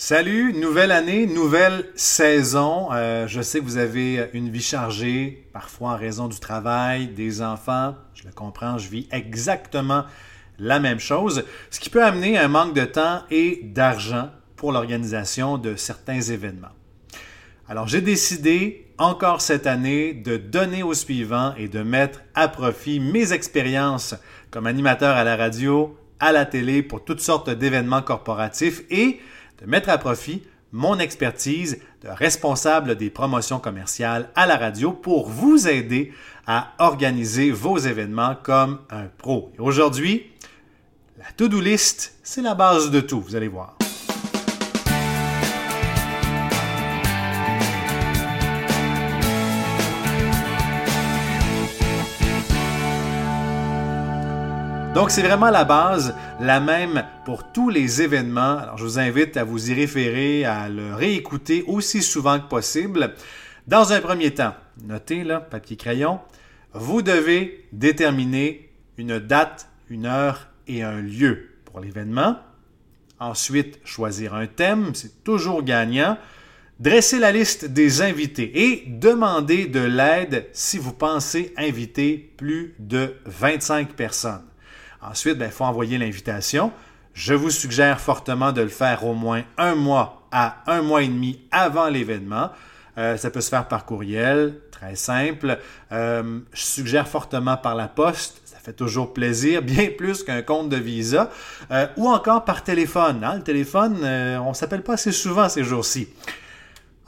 Salut, nouvelle année, nouvelle saison. Euh, je sais que vous avez une vie chargée, parfois en raison du travail, des enfants. Je le comprends, je vis exactement la même chose, ce qui peut amener un manque de temps et d'argent pour l'organisation de certains événements. Alors j'ai décidé encore cette année de donner au suivant et de mettre à profit mes expériences comme animateur à la radio, à la télé pour toutes sortes d'événements corporatifs et de mettre à profit mon expertise de responsable des promotions commerciales à la radio pour vous aider à organiser vos événements comme un pro. aujourd'hui, la to-do list, c'est la base de tout, vous allez voir. Donc, c'est vraiment la base, la même pour tous les événements. Alors, je vous invite à vous y référer, à le réécouter aussi souvent que possible. Dans un premier temps, notez là, papier-crayon, vous devez déterminer une date, une heure et un lieu pour l'événement. Ensuite, choisir un thème, c'est toujours gagnant. Dresser la liste des invités et demander de l'aide si vous pensez inviter plus de 25 personnes. Ensuite, il ben, faut envoyer l'invitation. Je vous suggère fortement de le faire au moins un mois à un mois et demi avant l'événement. Euh, ça peut se faire par courriel, très simple. Euh, je suggère fortement par la poste. Ça fait toujours plaisir, bien plus qu'un compte de visa. Euh, ou encore par téléphone. Hein. Le téléphone, on ne s'appelle pas assez souvent ces jours-ci.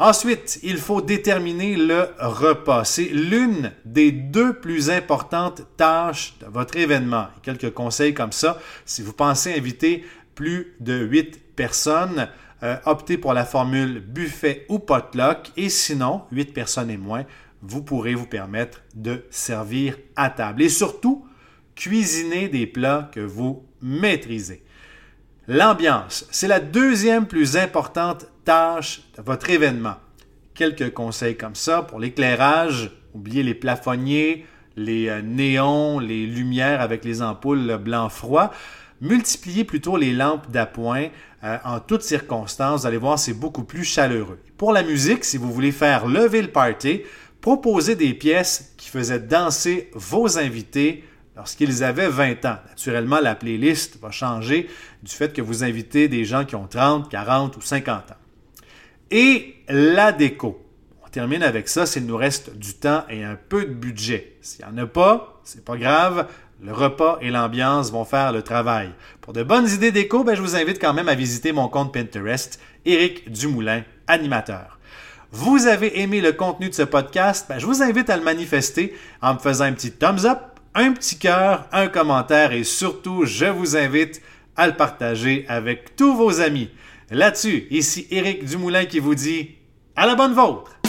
Ensuite, il faut déterminer le repas. C'est l'une des deux plus importantes tâches de votre événement. Quelques conseils comme ça. Si vous pensez inviter plus de 8 personnes, euh, optez pour la formule buffet ou potluck. Et sinon, 8 personnes et moins, vous pourrez vous permettre de servir à table. Et surtout, cuisiner des plats que vous maîtrisez. L'ambiance, c'est la deuxième plus importante tâche de votre événement. Quelques conseils comme ça pour l'éclairage, oubliez les plafonniers, les euh, néons, les lumières avec les ampoules blanc-froid. Multipliez plutôt les lampes d'appoint euh, en toutes circonstances. Vous allez voir, c'est beaucoup plus chaleureux. Pour la musique, si vous voulez faire lever le party, proposez des pièces qui faisaient danser vos invités lorsqu'ils avaient 20 ans. Naturellement, la playlist va changer du fait que vous invitez des gens qui ont 30, 40 ou 50 ans. Et la déco. On termine avec ça s'il nous reste du temps et un peu de budget. S'il n'y en a pas, c'est pas grave. Le repas et l'ambiance vont faire le travail. Pour de bonnes idées déco, ben, je vous invite quand même à visiter mon compte Pinterest, Éric Dumoulin, animateur. Vous avez aimé le contenu de ce podcast, ben, je vous invite à le manifester en me faisant un petit thumbs up un petit cœur, un commentaire et surtout, je vous invite à le partager avec tous vos amis. Là-dessus, ici Éric Dumoulin qui vous dit à la bonne vôtre!